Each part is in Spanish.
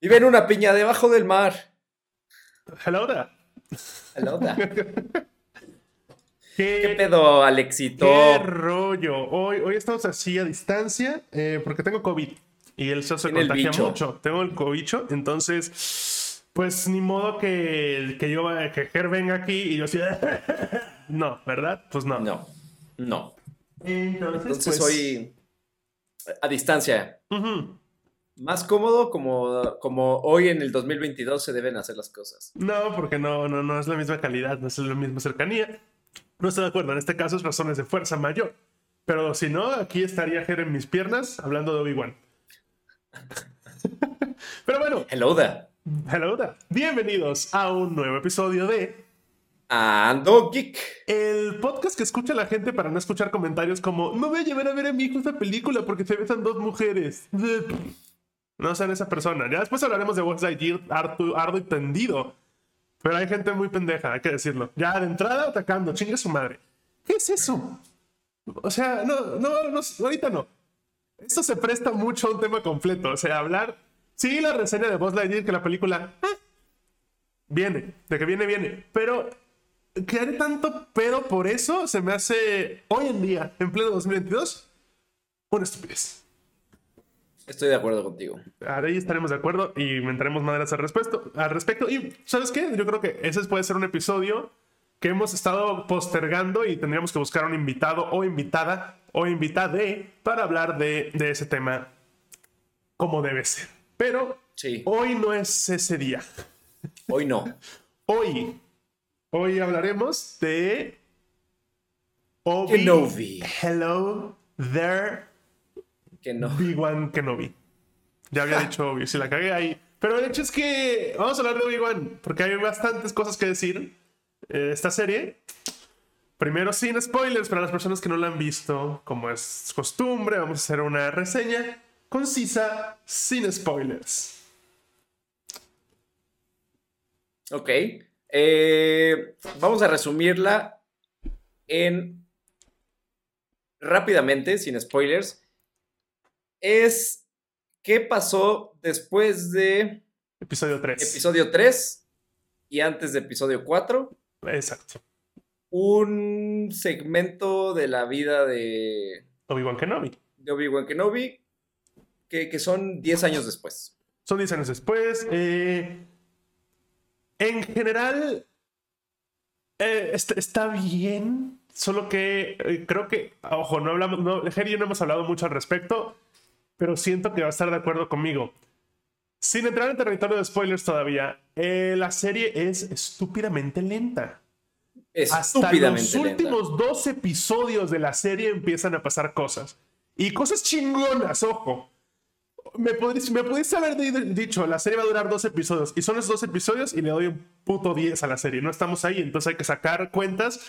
Vive en una piña debajo del mar. Hello there. Hello there. ¿Qué, ¿Qué pedo, Alexito? qué rollo? Hoy, hoy estamos así a distancia eh, porque tengo COVID y el se el contagia bicho. mucho. Tengo el cobicho, entonces, pues ni modo que, que yo que Ger venga aquí y yo así. no, ¿verdad? Pues no. No, no. Entonces, Entonces pues, hoy a distancia. ujú. Más cómodo como, como hoy en el 2022 se deben hacer las cosas. No, porque no, no, no es la misma calidad, no es la misma cercanía. No estoy de acuerdo, en este caso es razones de fuerza mayor. Pero si no, aquí estaría Ger en mis piernas hablando de Obi-Wan. Pero bueno, Hello there. hello there. Bienvenidos a un nuevo episodio de Ando Geek. el podcast que escucha la gente para no escuchar comentarios como no voy a llevar a ver a mi hijo esta película porque se besan dos mujeres. No sean esa persona. Ya después hablaremos de West Lightyear harto, ardo y tendido. Pero hay gente muy pendeja, hay que decirlo. Ya de entrada atacando, chingue su madre. ¿Qué es eso? O sea, no, no, ahorita no. Esto se presta mucho a un tema completo. O sea, hablar. Sí, la reseña de Buzz Lightyear que la película. ah, viene, de que viene, viene. Pero que haré tanto pedo por eso se me hace hoy en día, en pleno 2022, una estupidez. Estoy de acuerdo contigo. Ahí estaremos de acuerdo y inventaremos maneras al respecto, al respecto. Y, ¿sabes qué? Yo creo que ese puede ser un episodio que hemos estado postergando y tendríamos que buscar un invitado o invitada o invitade para hablar de, de ese tema como debe ser. Pero Sí, hoy no es ese día. hoy no. Hoy, hoy hablaremos de Obi Kenobi. Hello there, Que no. Obi-Wan Kenobi. Ya había dicho Obi, si la cagué ahí. Pero el hecho es que vamos a hablar de Obi-Wan, porque hay bastantes cosas que decir eh, esta serie. Primero, sin spoilers, para las personas que no la han visto, como es costumbre, vamos a hacer una reseña concisa, sin spoilers. Ok. Eh, vamos a resumirla en rápidamente, sin spoilers. Es qué pasó después de Episodio 3. episodio 3 y antes de episodio 4. Exacto. Un segmento de la vida de, Obi-Wan Kenobi. de Obi-Wan Kenobi que, que son 10 años después. Son 10 años después. eh, en general, eh, está, está bien. Solo que eh, creo que, ojo, no hablamos, no, Ger y yo no hemos hablado mucho al respecto, pero siento que va a estar de acuerdo conmigo. Sin entrar en territorio de spoilers todavía, eh, la serie es estúpidamente lenta. Hasta los lenta. últimos dos episodios de la serie empiezan a pasar cosas. Y cosas chingonas, ojo. Me, podrías- me pudiste haber di- dicho, la serie va a durar dos episodios. Y son esos dos episodios y le doy un puto 10 a la serie. No estamos ahí, entonces hay que sacar cuentas.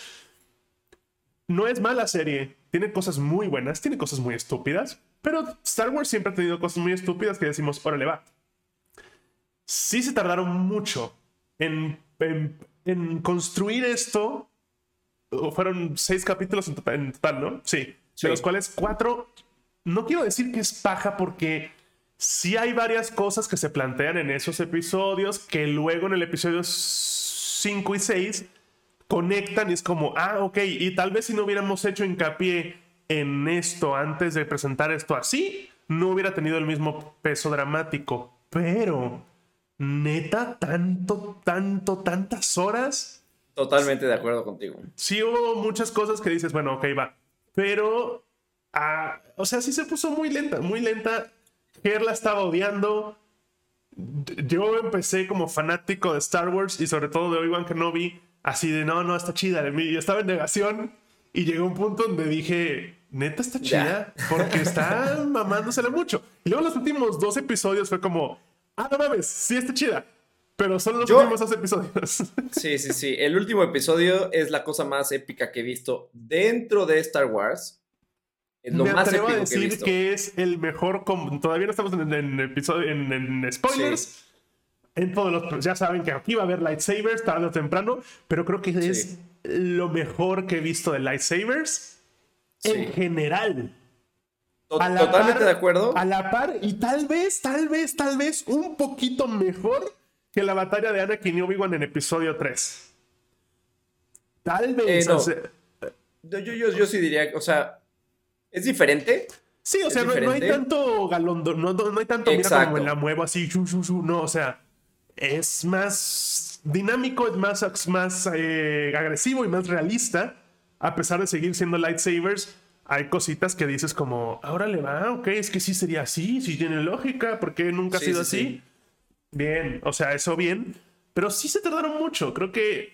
No es mala serie. Tiene cosas muy buenas, tiene cosas muy estúpidas. Pero Star Wars siempre ha tenido cosas muy estúpidas que decimos, órale, va. Sí se tardaron mucho en, en- en construir esto. Fueron seis capítulos en total, en total, ¿no? Sí. Sí. De los cuales cuatro. No quiero decir que es paja porque sí hay varias cosas que se plantean en esos episodios que luego en el episodio 5 y 6 conectan y es como, ah, ok, y tal vez si no hubiéramos hecho hincapié en esto antes de presentar esto así, no hubiera tenido el mismo peso dramático. Pero, neta, tanto, tanto, tantas horas Totalmente de acuerdo contigo. sí hubo muchas cosas que dices, bueno, ok, va. Pero, ah, o sea, sí se puso muy lenta, muy lenta. Ger la estaba odiando. Yo empecé como fanático de Star Wars y sobre todo de Obi-Wan Kenobi, así de, no, no, está chida. Y estaba en negación y llegó un punto donde dije, neta está chida, porque está mamándosela mucho. Y luego los últimos dos episodios fue como, ah, no mames, sí está chida. Pero son los Yo- últimos dos episodios. Sí, sí, sí. El último episodio es la cosa más épica que he visto dentro de Star Wars. Es lo Me más atrevo épico a que he decir visto. que es el mejor. Todavía no estamos en, en episodio, en, en spoilers. En todos los. Ya saben que aquí va a haber lightsabers tarde o temprano. Pero creo que es lo mejor que he visto de lightsabers en general. a la Totalmente par- de acuerdo. A la par y tal vez, tal vez, tal vez un poquito mejor que la batalla de Anakin y Obi-Wan en episodio 3. Tal vez. Eh, no. o sea, Yo, yo, yo, sí diría, o sea, es diferente. sí, o sea, no, no hay tanto galón, no, no, no hay tanto, mira como me la muevo así, no, o sea, es más dinámico, es más, es más eh, agresivo y más realista, a pesar de seguir siendo lightsabers. Hay cositas que dices como, ahora le va, ok, es que sí sería así, sí tiene lógica, porque nunca ha sido sí, así. sí. Bien, o sea, eso bien. Pero sí se tardaron mucho. Creo que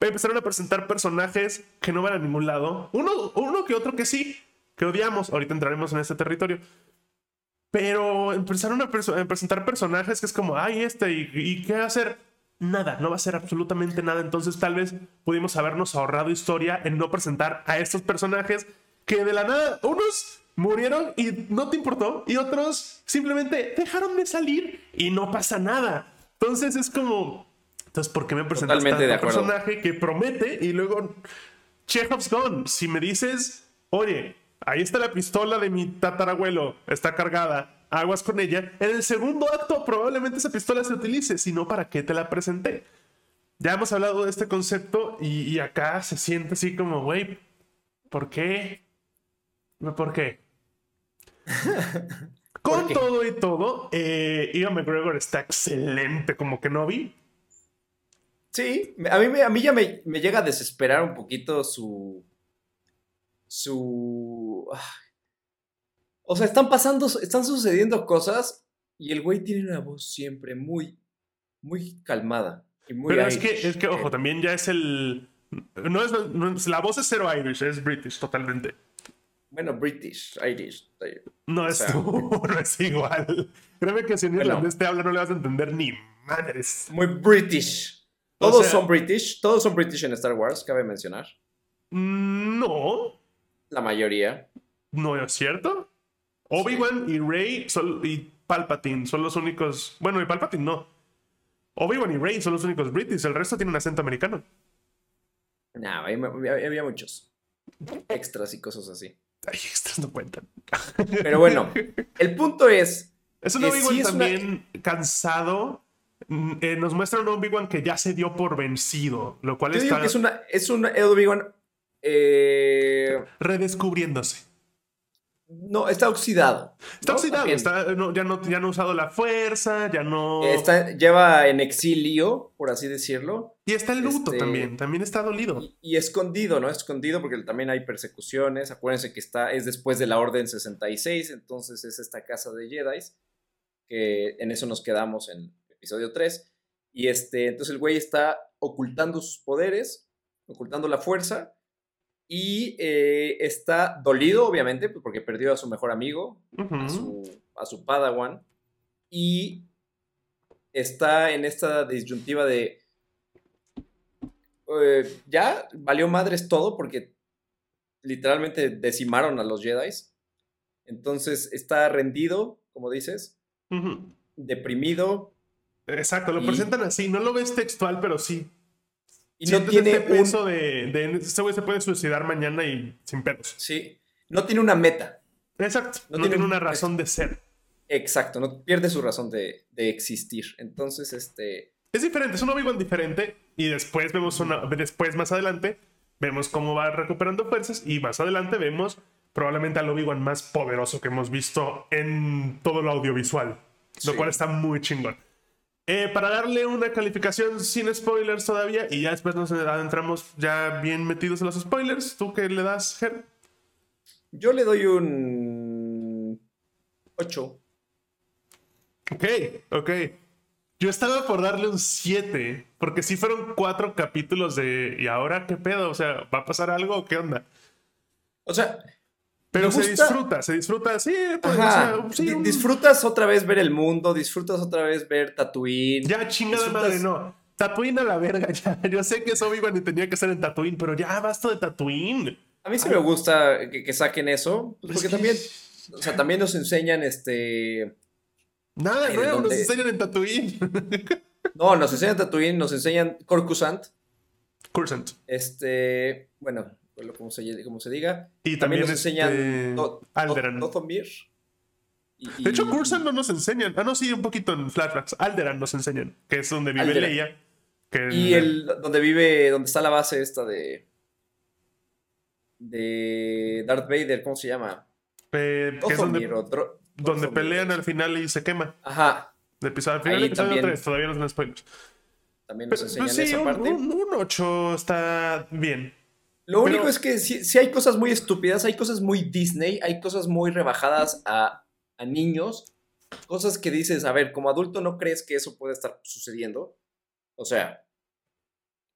empezaron a presentar personajes que no van a ningún lado. Uno, uno que otro que sí, que odiamos. Ahorita entraremos en este territorio. Pero empezaron a, perso- a presentar personajes que es como, ay, este, ¿y, y qué va a hacer? Nada, no va a hacer absolutamente nada. Entonces, tal vez pudimos habernos ahorrado historia en no presentar a estos personajes que de la nada, unos murieron y no te importó, y otros simplemente dejaron de salir y no pasa nada. Entonces, es como, entonces, ¿por qué me presentas Totalmente de tanto acuerdo. personaje que promete y luego Chekhov's gone? Si me dices, oye, ahí está la pistola de mi tatarabuelo, está cargada, aguas con ella. En el segundo acto probablemente esa pistola se utilice, si no, ¿para qué te la presenté? Ya hemos hablado de este concepto y, y acá se siente así como, güey, ¿por qué? ¿Por qué? Con todo y todo, eh, Ian McGregor está excelente como que no vi. Sí, a mí, a mí ya me, me llega a desesperar un poquito su. Su. ah. O sea, están pasando, están sucediendo cosas y el güey tiene una voz siempre muy, muy calmada. Y muy Pero es que, es que, ojo, también ya es el. No es, no es- la voz es cero Irish, es British totalmente. Bueno, British, Irish. eh, No es sea- tú, no es igual. Créeme que si Bueno. irlandés te habla no le vas a entender ni madres. Muy British. O Todos sea- son British. Todos son British en Star Wars, cabe mencionar. No, La mayoría. no es cierto. Obi-Wan y Rey son- y Palpatine son los únicos. Bueno, y Palpatine no. Obi-Wan y Rey son los únicos British, el resto tiene un acento americano. No, había, muchos. Extras y cosas así. Ay, extras no cuentan. Pero bueno, el punto es. Es un Obi-Wan sí es una- también cansado. Mm, eh, nos muestra un Obi-Wan que ya se dio por vencido, lo cual Yo digo está que es una. Es un Obi-Wan. Eh, redescubriéndose. no, está oxidado. Está ¿no? oxidado, También. está- no, ya, no, ya no ha usado la fuerza, ya no... Está- lleva en exilio, por así decirlo. y está en luto este- también, también está dolido. Y, y escondido, ¿no? Escondido porque también hay persecuciones. Acuérdense que está, es después de la Orden 66, entonces es esta casa de Jedi. Que en eso nos quedamos en episodio 3. Y este, entonces el güey está ocultando sus poderes, ocultando la fuerza. Y eh, está dolido, obviamente, pues, porque perdió a su mejor amigo, a su, a su Padawan. Y está en esta disyuntiva de. eh, ya valió madres todo porque literalmente decimaron a los Jedi. Entonces está rendido, como dices, deprimido Exacto, lo Y- presentan así, no lo ves textual, pero sí. Y no tiene este un. peso de, de este güey se puede suicidar mañana y sin pedos. Sí, no tiene una meta. Exacto, No no, tiene tiene un- una razón de ser. Exacto, no pierde su razón de, de existir. Entonces, este. Es diferente, es un Obi-Wan diferente y después vemos una, después más adelante vemos cómo va recuperando fuerzas y más adelante vemos probablemente al Obi-Wan más poderoso que hemos visto en todo lo audiovisual, lo cual está muy chingón. Eh, para darle una calificación sin spoilers todavía y ya después nos adentramos ya bien metidos en los spoilers, ¿tú qué le das, Ger? Yo le doy un 8. Ok, ok. Yo estaba por darle un 7, porque sí fueron cuatro capítulos de... ¿Y ahora qué pedo? O sea, ¿va a pasar algo o qué onda? O sea, Pero se disfruta, se disfruta, sí, pues, ajá, o sea, sí, un- disfrutas otra vez ver el mundo, disfrutas otra vez ver Tatooine. Ya, chingada disfrutas- madre, no. Tatooine a la verga, ya. Yo sé que es Obi-Wan y tenía que ser en Tatooine, pero ya basta de Tatooine. A mí sí me gusta que, que saquen eso, pues, Es porque que- también, o sea, también nos enseñan este... Nada Ay, ¿de nuevo, nos enseñan en Tatooine. No, nos enseñan Tatooine, nos enseñan Corcusant, Cursant. este, bueno, como se, como se diga. Y también, nos este, enseñan Do- Alderan. Do-. Y- De hecho, y- Cursan no nos enseñan. Ah, no, sí, un poquito en flashbacks. Alderan nos enseñan, que es donde vive Alderaan. Leia. Que Y el donde vive, donde está la base esta de. De Darth Vader, ¿cómo se llama? eh, que es donde, o Dro- donde pelean al final y se quema. Ajá, Del episodio, al final del episodio también. 3, todavía no son spoilers. también nos Pero, enseñan pues sí, esa un, parte. un, un 8 está bien. Lo pero- único es que sí, sí hay cosas muy estúpidas, hay cosas muy Disney, hay cosas muy rebajadas a, a niños, cosas que dices, a ver, como adulto no crees que eso puede estar sucediendo. O sea,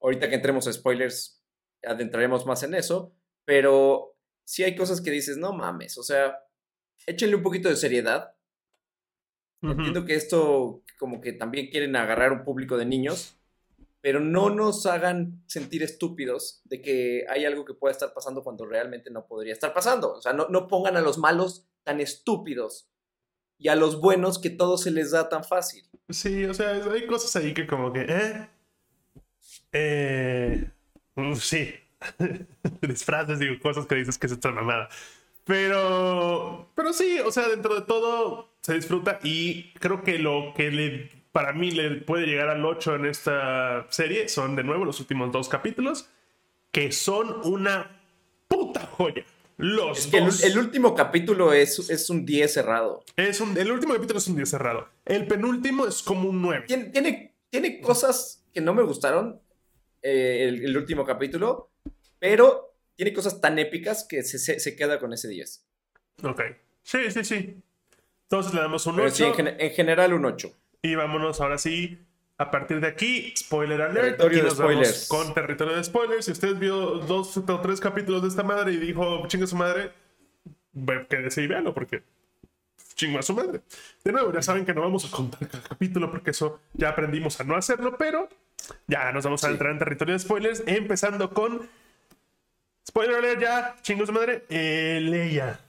ahorita que entremos a spoilers, adentraremos más en eso, pero sí hay cosas que dices, no mames, o sea, échenle un poquito de seriedad. Entiendo que esto como que también quieren agarrar un público de niños, pero no nos hagan sentir estúpidos de que hay algo que pueda estar pasando cuando realmente no podría estar pasando. O sea, no, no pongan a los malos tan estúpidos y a los buenos que todo se les da tan fácil. Sí, o sea, hay cosas ahí que como que, ¿eh? Eh... sí. Disfraces, digo, cosas que dices que es esta mamada. Pero, pero sí, o sea, dentro de todo se disfruta y creo que lo que le, para mí le puede llegar al 8 en esta serie son de nuevo los últimos dos capítulos, que son una puta joya. Los el, dos. el último capítulo es, es un 10 cerrado. Es un, el último capítulo es un día cerrado. El penúltimo es como un 9. Tiene, tiene, tiene cosas que no me gustaron eh, el, el último capítulo, pero tiene cosas tan épicas que se, se, se queda con ese 10. Ok. Sí, sí, sí. Entonces le damos un Pero 8 sí, en, en general un 8. Y vámonos ahora sí. A partir de aquí, spoiler alert. Territorio aquí de nos vamos con territorio de spoilers. Si usted vio dos o tres capítulos de esta madre y dijo, chinga su madre, quédese y véalo porque chingo a su madre. De nuevo, ya saben que no vamos a contar cada capítulo porque eso ya aprendimos a no hacerlo, pero ya nos vamos a Sí. entrar en territorio de spoilers, empezando con. Spoiler alert ya, chingo su madre. Eh, Leia.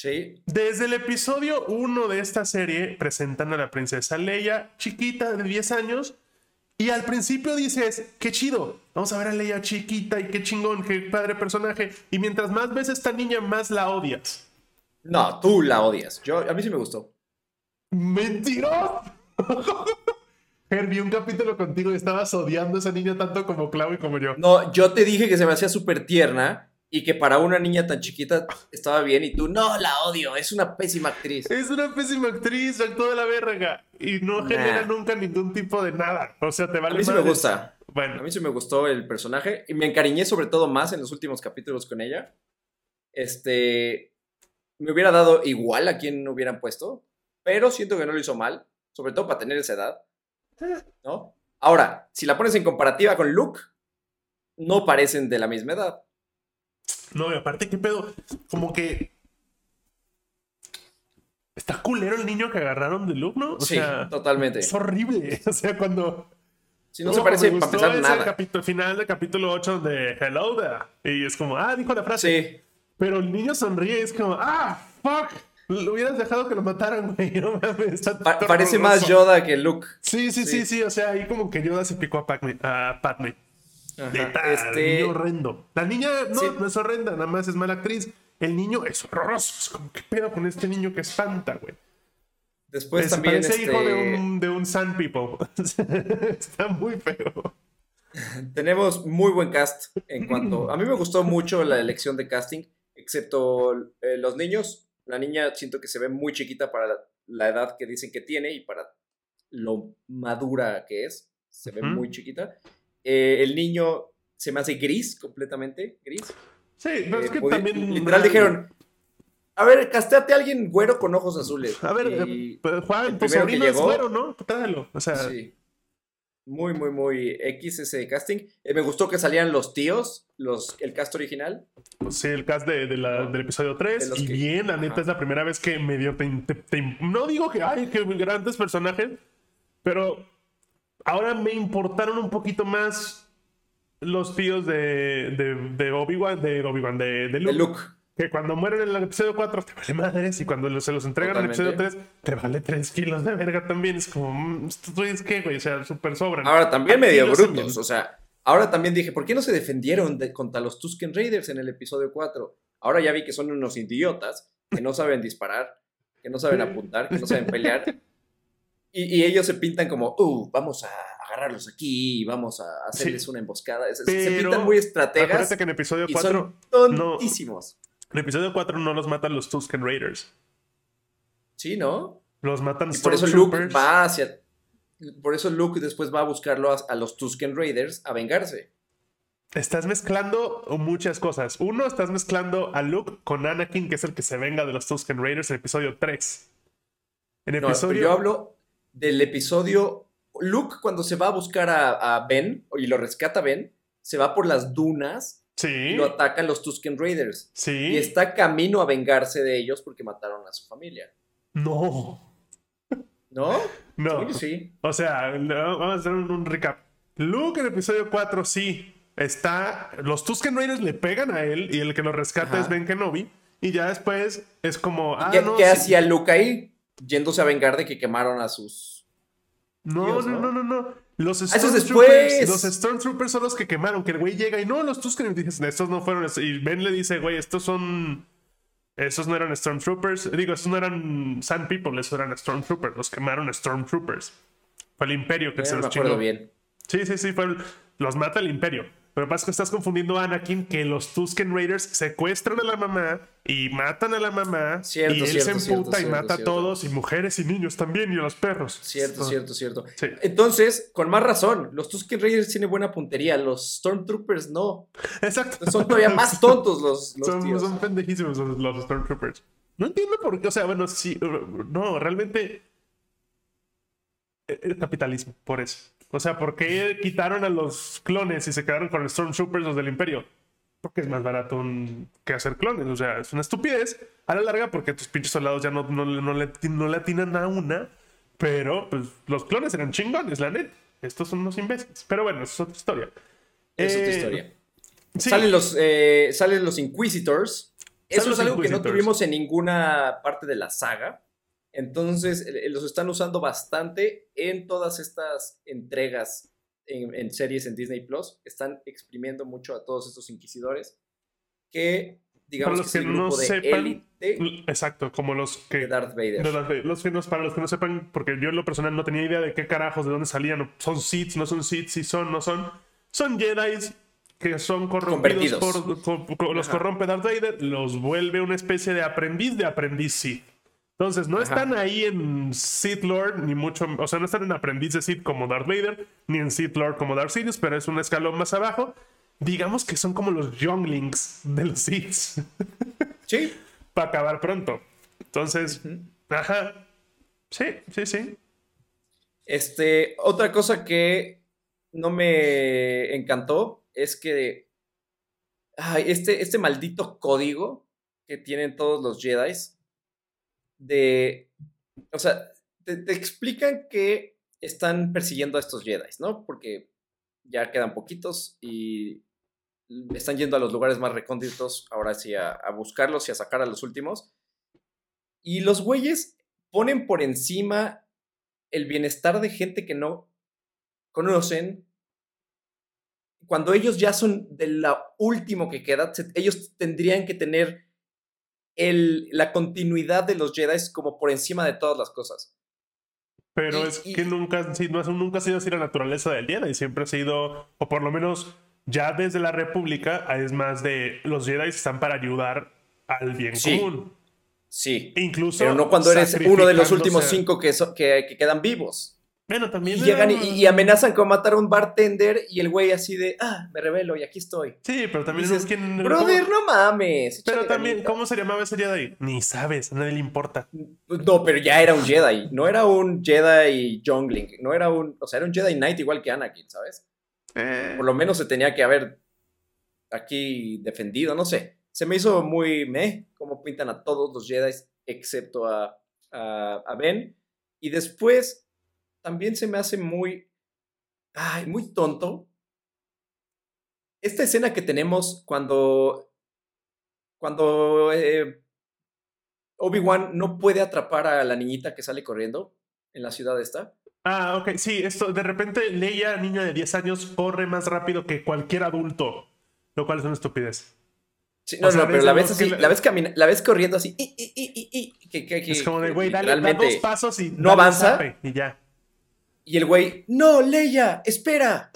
Sí, Desde el episodio 1 de esta serie presentan a la princesa Leia, chiquita de 10 años, y al principio dices, qué chido, vamos a ver a Leia chiquita y qué chingón, qué padre personaje, y mientras más ves a esta niña, más la odias. No, tú la odias. Yo, a mí sí me gustó. ¡Mentiroso! Vi un capítulo contigo y estabas odiando a esa niña tanto como Clau y como yo. No, yo te dije que se me hacía súper tierna y que para una niña tan chiquita estaba bien y tú, no, la odio, es una pésima actriz. Es una pésima actriz, actuó de la verga, y no Nah. genera nunca ningún tipo de nada. O sea, te A vale mí sí me gusta. A Bueno, mí sí me gustó el personaje y me encariñé sobre todo más en los últimos capítulos con ella. Este, me hubiera dado igual a quien hubieran puesto, pero siento que no lo hizo mal, sobre todo para tener esa edad, ¿no? Ahora, si la pones en comparativa con Luke, no parecen de la misma edad. No, y aparte, ¿qué pedo? Como que. Está culero el niño que agarraron de Luke, ¿no? O sí, sea, totalmente. es horrible. O sea, cuando. Si no se parece para empezar ese nada. capítulo final del capítulo 8 de Hello there. Y es como, ah, dijo la frase. Sí, Pero el niño sonríe y es como, ah, fuck. Lo hubieras dejado que lo mataran, güey. No mames, pa- parece más. Yoda que Luke. Sí, sí, sí, Sí. sí. O sea, ahí como que Yoda se picó a Padme. A Padme. Ajá, Neta, Este, niño horrendo. La niña no, Sí. no es horrenda, nada más es mala actriz. El niño es horroroso. Es como, ¿qué pedo con este niño que espanta, güey? después Es- también parece este, hijo de un, de un Sun People. Está muy feo. tenemos muy buen cast en cuanto... A mí me gustó mucho la elección de casting, excepto eh, los niños. La niña siento que se ve muy chiquita para la, la edad que dicen que tiene y para lo madura que es. Se ve muy chiquita. Eh, el niño se me hace gris, completamente gris. Sí, pero es Eh, que pudi- también. Literal dijeron, a ver, casteate a alguien güero con ojos azules. A ver, Y- eh, pues, Juan, el tu que sobrino es llegó- güero, ¿no? Tráelo. O sea, Sí. Muy, muy, muy X ese casting. Eh, me gustó que salían los tíos, los, el cast original. sí, el cast de, de la- del episodio 3. De los Y que- bien, la neta es la primera vez que medio te, te- te- No digo que, ay, qué grandes personajes, pero ahora me importaron un poquito más los tíos de, de, de Obi-Wan, de Obi-Wan, de, de Luke. Luke. Que cuando mueren en el episodio 4 te vale madres y cuando se los entregan en el episodio 3 Totalmente. te vale 3 kilos de verga también. Es como, mm, ¿estos güeyes qué, güey? O sea, súper sobran. Ahora, también medio brutos. O sea, Ahora también dije, ¿por qué no se defendieron de- contra los Tusken Raiders en el episodio 4? Ahora ya vi que son unos idiotas, que no saben disparar, que no saben apuntar, que no saben pelear. Y, y ellos se pintan como, uh, vamos a agarrarlos aquí, vamos a hacerles una emboscada. Se- pintan muy estrategas Acuérdate que en episodio y 4, son no. tontísimos. en episodio 4 no los matan los Tusken Raiders. Sí, ¿no? Los matan Y por eso Luke va hacia... Por eso Luke después va a buscarlo a, a los Tusken Raiders a vengarse. Estás mezclando muchas cosas. Uno, estás mezclando a Luke con Anakin, que es el que se venga de los Tusken Raiders en episodio 3. En No, pero episodio. yo hablo del episodio. Luke, cuando se va a buscar a, a Ben y lo rescata Ben, se va por las dunas Sí. y lo atacan los Tusken Raiders. Sí. Y está camino a vengarse de ellos porque mataron a su familia. No. ¿No? No. Sí. O sea, vamos a hacer un, recap. Luke en episodio 4 sí está. Los Tusken Raiders le pegan a él y el que lo rescata Ajá. es Ben Kenobi. Y ya después es como. Ah, ¿Qué, no, qué sí. hacía Luke ahí? Yéndose a vengar de que quemaron a sus. No, no, no, ¿no? no, no. Los es Stormtroopers, después. los Stormtroopers son los que quemaron, que el güey llega y no, los Tusken, y dices, estos no fueron, y Ben le dice, güey, estos son, esos no eran Stormtroopers, digo, estos no eran Sand People, esos eran Stormtroopers, los quemaron Stormtroopers. Fue el Imperio que se me los acuerdo chingó. bien. Sí, sí, sí, fue el- los mata el Imperio. Pero pasa que estás confundiendo a Anakin que los Tusken Raiders secuestran a la mamá y matan a la mamá. Cierto, y él cierto, se emputa cierto, y mata a todos, y mujeres y niños también, y a los perros. Cierto, Ah, cierto, cierto. Sí. Entonces, con más razón, los Tusken Raiders tienen buena puntería, los Stormtroopers no. Exacto. Son todavía más tontos los, los son, tíos. son pendejísimos los, los Stormtroopers. No entiendo por qué, o sea, bueno, sí, no, realmente. eh, El capitalismo, por eso. O sea, ¿por qué quitaron a los clones y se quedaron con los Stormtroopers los del Imperio? Porque es más barato un- que hacer clones. O sea, es una estupidez a la larga porque tus pinches soldados ya no, no, no le, no le atinan a una. Pero, pues, los clones eran chingones, la neta. Estos son unos imbéciles. Pero bueno, eso es otra historia. Es otra Eh, historia. sí. Salen, los, eh, salen los Inquisitors. Eso Salen es algo que no tuvimos en ninguna parte de la saga. Entonces, eh, los están usando bastante en todas estas entregas en, en series en Disney Plus. Están exprimiendo mucho a todos estos inquisidores. Que, digamos, los que no sepan, élite Exacto, como los que de Darth Vader. De los que nos, para los que no sepan, porque yo en lo personal no tenía idea de qué carajos, de dónde salían, son Sith, no son Sith, si son, no son. Son Jedi que son corrompidos por, los Ajá. corrompe Darth Vader, los vuelve una especie de aprendiz de aprendiz Sith. Entonces, no Ajá. están ahí en Sith Lord, ni mucho, o sea, no están en aprendiz de Sith como Darth Vader, ni en Sith Lord como Darth Sidious, pero es un escalón más abajo. Digamos que son como los younglings de los Sith Sí. para acabar pronto. Entonces, ajá. Sí, sí, sí. Este, otra cosa que no me encantó es que ay, este, este maldito código que tienen todos los Jedi de, o sea, te, te explican que están persiguiendo a estos Jedi, ¿no? Porque ya quedan poquitos y están yendo a los lugares más recónditos, ahora sí, a, a buscarlos y a sacar a los últimos. Y los güeyes ponen por encima el bienestar de gente que no conocen, cuando ellos ya son de lo último que queda, ellos tendrían que tener el, la continuidad de los Jedi como por encima de todas las cosas. Pero Y- es y- que nunca, sí, no, nunca ha sido así la naturaleza del Jedi. Siempre ha sido, o por lo menos ya desde la República, es más de los Jedi están para ayudar al bien Sí. común. Sí. Incluso. Pero no cuando eres uno de los últimos cinco que, so- que, que quedan vivos. Bueno, también. Y llegan y, era- y amenazan con matar a un bartender y el güey así de, ah, me revelo y aquí estoy. Sí, pero también. Dices, ¿quién- Brother, cómo- no mames. Pero también, ganita". ¿cómo se llamaba ese Jedi? Ni sabes, a nadie le importa. No, pero ya era un Jedi. No era un Jedi jungling. No era un. O sea, era un Jedi Knight igual que Anakin, ¿sabes? Eh, Por lo menos se tenía que haber aquí defendido. No sé. Se me hizo muy meh cómo pintan a todos los Jedi excepto a, a, a Ben. Y después también se me hace muy. Ay, muy tonto. Esta escena que tenemos cuando. Cuando. eh, Obi-Wan no puede atrapar a la niñita que sale corriendo en la ciudad esta. Ah, ok, sí, esto, de repente Leia, niña de 10 años, corre más rápido que cualquier adulto, lo cual es una estupidez. Sí, no, O sea, no, pero la ves así, la- la ves camina- la ves corriendo así, y, y, y, y, y, que, que- que- es como de, güey, dale, da dos pasos y no avanza. y ya. Y el güey, no, Leia, espera.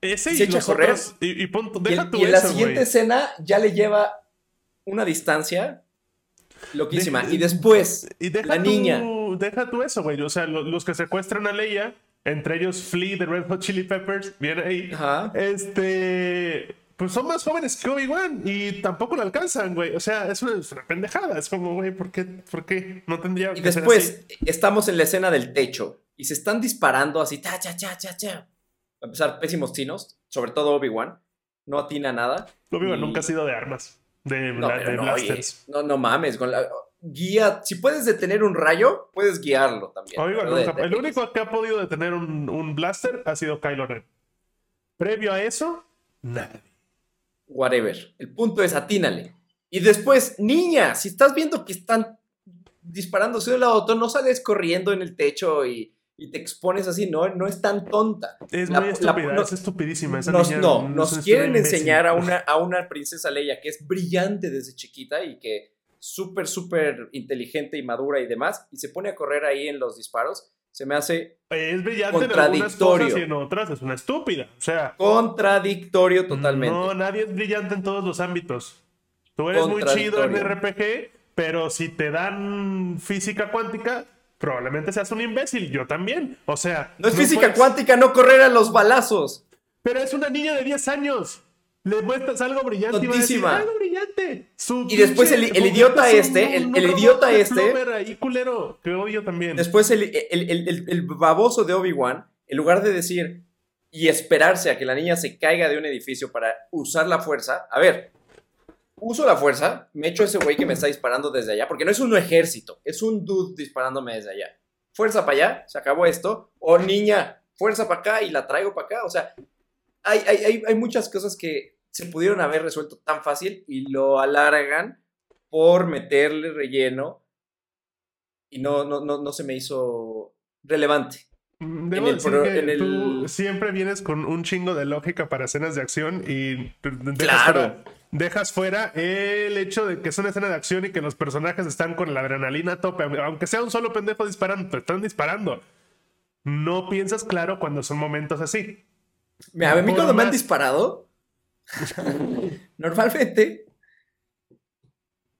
Ese Se y echa a correr. otros- y, y punto, Y, el- en la siguiente escena ya le lleva una distancia loquísima. Y después, Y deja la niña. Deja tú eso, güey. O sea, lo- los que secuestran a Leia, entre ellos Flea de Red Hot Chili Peppers, viene ahí. Ajá. Este. Pues son más jóvenes que Obi-Wan y tampoco lo alcanzan, güey. O sea, es una, es una pendejada. Es como, güey, ¿por qué, ¿por qué no tendría Y que ser después estamos en la escena del techo y se están disparando así, cha, cha, cha, cha, cha. A empezar, pésimos chinos, sobre todo Obi-Wan. No atina nada. Obi-Wan y- nunca ha sido de armas, de, No, bla- pero de no, blasters. oye, no, no mames. Con la, guía, si puedes detener un rayo, puedes guiarlo también. Obi-Wan de- nunca- de- el único que ha podido detener un, un blaster ha sido Kylo Ren. Previo a eso, nadie. Whatever. El punto es atínale. Y después, niña, si estás viendo que están disparándose de un lado a otro, no sales corriendo en el techo y, y te expones así, no, no es tan tonta. Es La- muy la- estúpida, no- es estupidísima. Esa Nos, niña no, nos quieren enseñar a una, a una princesa Leia que es brillante desde chiquita y que súper, súper inteligente y madura y demás, y se pone a correr ahí en los disparos. Se me hace Es brillante en algunas Contradictorio. cosas y en otras es una estúpida. O sea, contradictorio totalmente. no, nadie es brillante en todos los ámbitos. Tú eres muy chido en. RPG, pero si te dan física cuántica, probablemente seas un imbécil. Yo también. O sea, no es física puedes- cuántica no correr a los balazos. Pero es una niña de 10 años. Le muestras algo brillante y va a decir, Tontísima. algo brillante. Su Y después el- el idiota este, el- idiota este- ahí, culero, que odio también. Después el- el baboso de Obi-Wan, en lugar de decir y esperarse a que la niña se caiga de un edificio para usar la fuerza, a ver, uso la fuerza, me echo ese güey que me está disparando desde allá, porque no es un ejército, es un dude disparándome desde allá. Fuerza para allá, se acabó esto. O niña, fuerza para acá y la traigo para acá. O sea, hay, hay, hay, hay muchas cosas que se pudieron haber resuelto tan fácil y lo alargan por meterle relleno y no, no, no, no se me hizo relevante. Mm, Debo en el decir pro- que el- tú siempre vienes con un chingo de lógica para escenas de acción y dejas, Claro. Dejas fuera el hecho de que es una escena de acción y que los personajes están con la adrenalina a tope, aunque sea un solo pendejo disparando, te están disparando. No piensas claro cuando son momentos así. Mira, a mí cuando me han disparado, normalmente,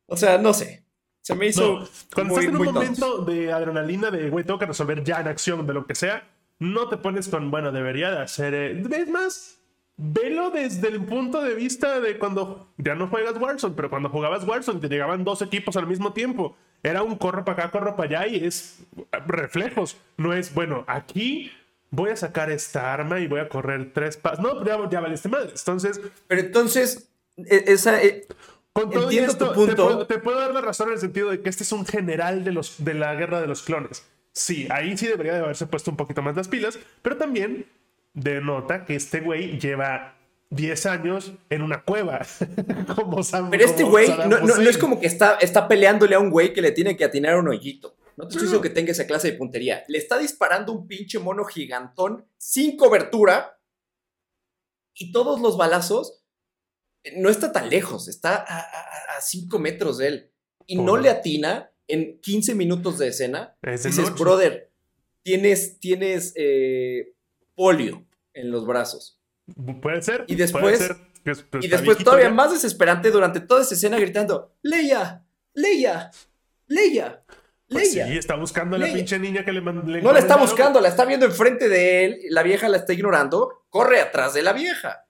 o sea, no sé, se me hizo No, cuando muy, estás en un tonto. momento de adrenalina, de güey, tengo que resolver ya en acción, de lo que sea, no te pones con, bueno, debería de hacer. eh, Es más, velo desde el punto de vista de cuando ya no juegas Warzone, pero cuando jugabas Warzone te llegaban dos equipos al mismo tiempo. Era un corro para acá, corro para allá y es reflejos. No es, bueno, aquí voy a sacar esta arma y voy a correr tres pasos. No, ya, ya valiste madre. Entonces, Pero entonces, e- esa, e- con todo Entiendo esto, tu punto. Te, puedo, te puedo dar la razón en el sentido de que este es un general de, los, de la guerra de los clones. Sí, ahí sí debería de haberse puesto un poquito más las pilas, pero también denota que este güey lleva 10 años en una cueva. como pero este güey no, no- no es como que está, está peleándole a un güey que le tiene que atinar un hoyito. No te estoy diciendo que tenga esa clase de puntería. Le está disparando un pinche mono gigantón sin cobertura y todos los balazos eh, no está tan lejos, está a 5 metros de él y no le atina en 15 minutos de escena. Es Dices, brother, tienes, tienes eh, polio en los brazos. Puede ser. Y después- ser Y después todavía ya. más desesperante durante toda esa escena gritando, Leia, Leia, Leia, Pues Leia. sí, está buscando a la Leia. pinche niña que le mandó. no la está buscando, la está viendo enfrente de él, la vieja la está ignorando, corre atrás de la vieja.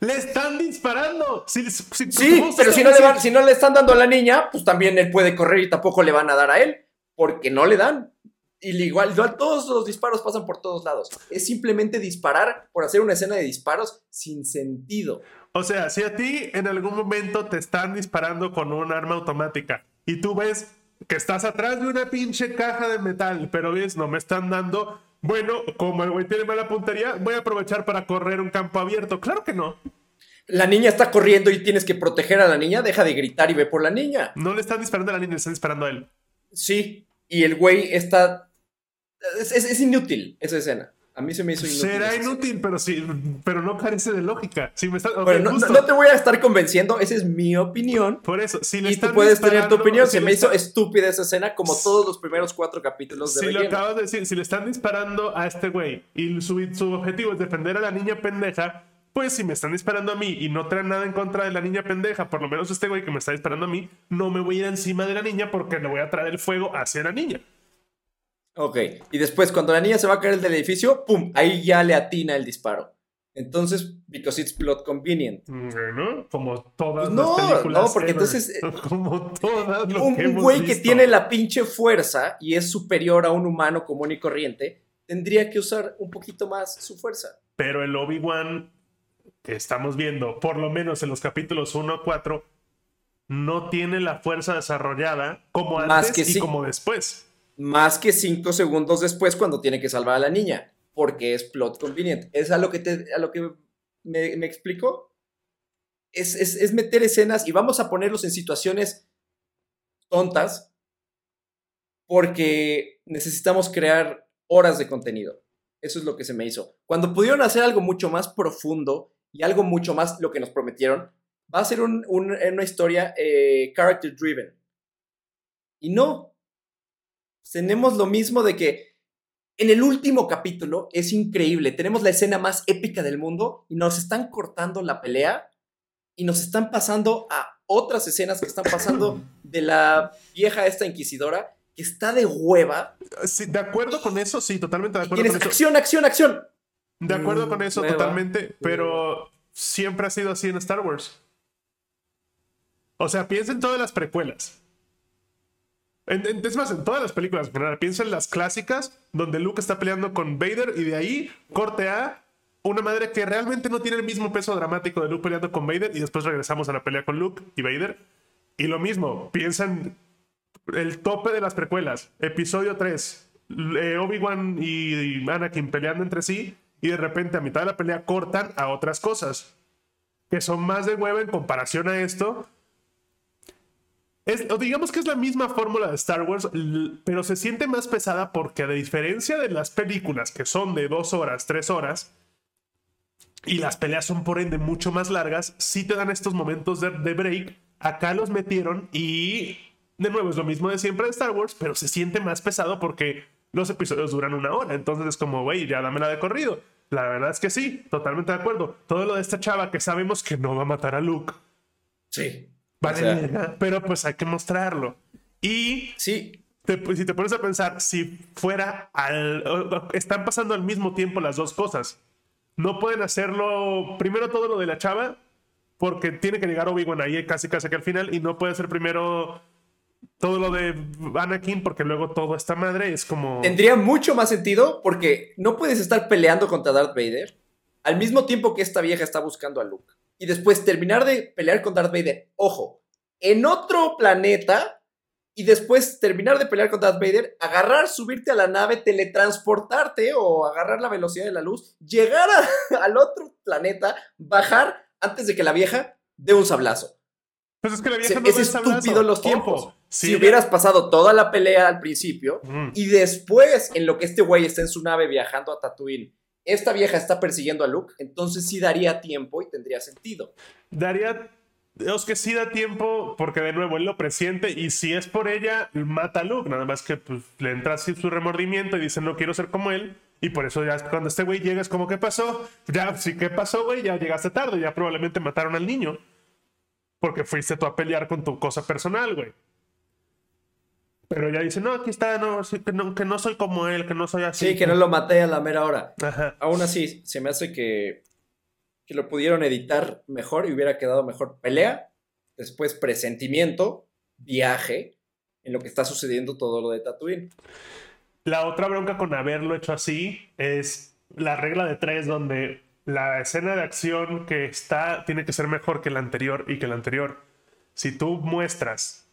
¡Le están disparando! Sí, sí, sí, Sí, ¿cómo se pero si no, le van- si no le están dando a la niña, pues también él puede correr y tampoco le van a dar a él, porque no le dan. Y igual, igual todos los disparos pasan por todos lados. Es simplemente disparar por hacer una escena de disparos sin sentido. O sea, si a ti en algún momento te están disparando con un arma automática y tú ves que estás atrás de una pinche caja de metal, pero ves, no me están dando. Bueno, como el güey tiene mala puntería, voy a aprovechar para correr un campo abierto. Claro que no. La niña está corriendo y tienes que proteger a la niña, deja de gritar y ve por la niña. No le están disparando a la niña, le están disparando a él. Sí, y el güey está Es, es- es inútil esa escena. A mí se me hizo inútil. Será inútil, pero sí, pero no carece de lógica. Si me está, ok, Bueno, no, te voy a estar convenciendo, esa es mi opinión. Por eso, si le Y tú puedes tener tu opinión. si Se me hizo estúpida esa escena, como todos los primeros cuatro capítulos de Si lo acabas de decir, si le están disparando a este güey y su, su objetivo es defender a la niña pendeja, pues si me están disparando a mí y no traen nada en contra de la niña pendeja, por lo menos este güey que me está disparando a mí, no me voy a ir encima de la niña porque le voy a traer el fuego hacia la niña. Ok, y después cuando la niña se va a caer del edificio, ¡pum! Ahí ya le atina el disparo. Entonces, because it's plot convenient. Bueno, como todas Pues no, las películas. no, porque ever. entonces, eh, como todas lo Un güey que tiene la pinche fuerza y es superior a un humano común y corriente, tendría que usar un poquito más su fuerza. Pero el Obi-Wan que estamos viendo, por lo menos en los capítulos 1 a 4, no tiene la fuerza desarrollada como Más antes que y sí. como después. Más que cinco segundos después cuando tiene que salvar a la niña, porque es plot convenient. Es a lo que, te, a lo que me, me explico. Es, es- es meter escenas y vamos a ponerlos en situaciones tontas porque necesitamos crear horas de contenido. Eso es lo que se me hizo. Cuando pudieron hacer algo mucho más profundo y algo mucho más lo que nos prometieron, va a ser un- una historia eh, character driven. Y no. Tenemos lo mismo de que en el último capítulo es increíble. Tenemos la escena más épica del mundo y nos están cortando la pelea y nos están pasando a otras escenas que están pasando de la vieja esta inquisidora que está de hueva. Sí, de acuerdo con eso, sí, totalmente de acuerdo Tienes con eso. acción, acción, acción. De acuerdo Mm, con eso, hueva, totalmente. Pero siempre ha sido así en Star Wars. O sea, piensa en todas las precuelas. En- es más, en todas las películas en. Piensa en las clásicas, donde Luke está peleando con Vader y de ahí corte a una madre que realmente no tiene el mismo peso dramático de Luke peleando con Vader y después regresamos a la pelea con Luke y Vader. Y lo mismo, piensa en el tope de las precuelas. Episodio 3. eh, Obi-Wan y Anakin peleando entre sí. Y de repente a mitad de la pelea cortan a otras cosas. Que son más de hueva en comparación a esto. Es, o digamos que es la misma fórmula de Star Wars, pero se siente más pesada porque a diferencia de las películas que son de dos horas, tres horas, y las peleas son por ende mucho más largas, sí te dan estos momentos de, de break. Acá los metieron y de nuevo es lo mismo de siempre de Star Wars, pero se siente más pesado porque los episodios duran una hora. Entonces es como, güey, ya dámela de corrido. La verdad es que sí, totalmente de acuerdo. Todo lo de esta chava que sabemos que no va a matar a Luke. Sí. Vale, O sea, verga, pero pues hay que mostrarlo. Y sí, te- si te pones a pensar, si fuera al. Están pasando al mismo tiempo las dos cosas. No pueden hacerlo. Primero todo lo de la chava, porque tiene que llegar Obi-Wan ahí casi casi que al final, y no puede ser primero todo lo de Anakin, porque luego todo esta madre es como. Tendría mucho más sentido porque no puedes estar peleando contra Darth Vader al mismo tiempo que esta vieja está buscando a Luke. Y después terminar de pelear con Darth Vader, ojo, en otro planeta. Y después terminar de pelear con Darth Vader, agarrar, subirte a la nave, teletransportarte o agarrar la velocidad de la luz, llegar a- al otro planeta, bajar antes de que la vieja dé un sablazo. Pues es que la Se- vieja no es da el sablazo. estúpido los Ojo, tiempos. si hubieras pasado toda la pelea al principio, Mm. y después, en lo que este güey está en su nave viajando a Tatooine, esta vieja está persiguiendo a Luke, entonces sí daría tiempo y tendría sentido. Daría. Es que sí da tiempo, porque de nuevo él lo presiente y si es por ella, mata a Luke. Nada más que pues, le entra así su remordimiento y dice no quiero ser como él. Y por eso ya cuando este güey llega es como, ¿qué pasó? Ya, sí, ¿qué pasó, güey? Ya llegaste tarde, ya probablemente mataron al niño. Porque fuiste tú a pelear con tu cosa personal, güey. Pero ella dice, no, aquí está, no, que, no, que no soy como él, que no soy así. Sí, que no lo maté a la mera hora. Ajá. Aún así, se me hace que, que lo pudieron editar mejor y hubiera quedado mejor pelea, después presentimiento, viaje, en lo que está sucediendo todo lo de Tatooine. La otra bronca con haberlo hecho así es la regla de tres, donde la escena de acción que está tiene que ser mejor que la anterior y que la anterior. Si tú muestras